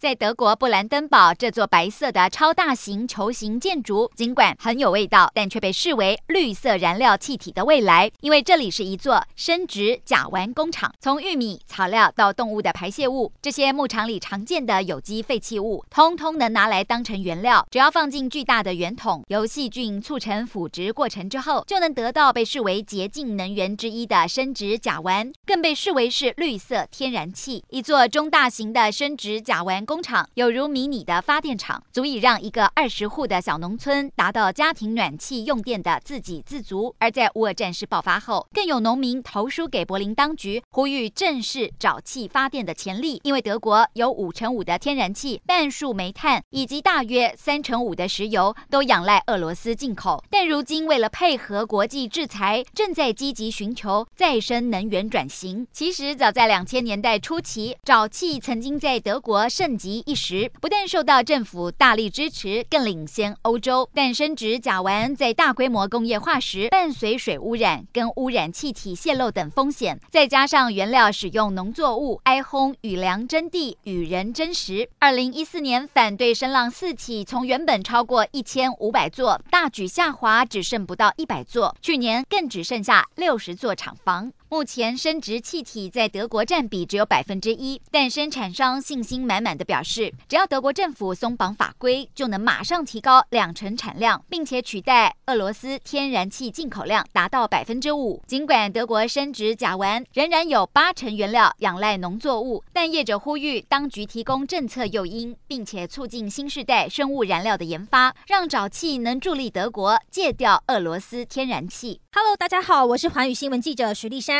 在德国布兰登堡这座白色的超大型球形建筑，尽管很有味道，但却被视为绿色燃料气体的未来，因为这里是一座生殖甲烷工厂。从玉米、草料到动物的排泄物，这些牧场里常见的有机废弃物，通通能拿来当成原料。只要放进巨大的圆筒，由细菌促成腐殖过程之后，就能得到被视为洁净能源之一的生殖甲烷，更被视为是绿色天然气。一座中大型的生殖甲烷。工厂有如迷你的发电厂，足以让一个二十户的小农村达到家庭暖气用电的自给自足。而在乌俄战事爆发后，更有农民投书给柏林当局，呼吁正视沼气发电的潜力。因为德国有五成五的天然气、半数煤炭以及大约三成五的石油都仰赖俄罗斯进口，但如今为了配合国际制裁，正在积极寻求再生能源转型。其实早在两千年代初期，沼气曾经在德国盛。及一时，不但受到政府大力支持，更领先欧洲。但升殖甲烷在大规模工业化时，伴随水污染跟污染气体泄漏等风险，再加上原料使用农作物挨烘、雨量征地、与人争食。二零一四年反对声浪四起，从原本超过一千五百座大举下滑，只剩不到一百座。去年更只剩下六十座厂房。目前生殖气体在德国占比只有百分之一，但生产商信心满满的表示，只要德国政府松绑法规，就能马上提高两成产量，并且取代俄罗斯天然气进口量达到百分之五。尽管德国生殖甲烷仍然有八成原料仰赖农作物，但业者呼吁当局提供政策诱因，并且促进新世代生物燃料的研发，让沼气能助力德国戒掉俄罗斯天然气。Hello，大家好，我是环宇新闻记者徐丽珊。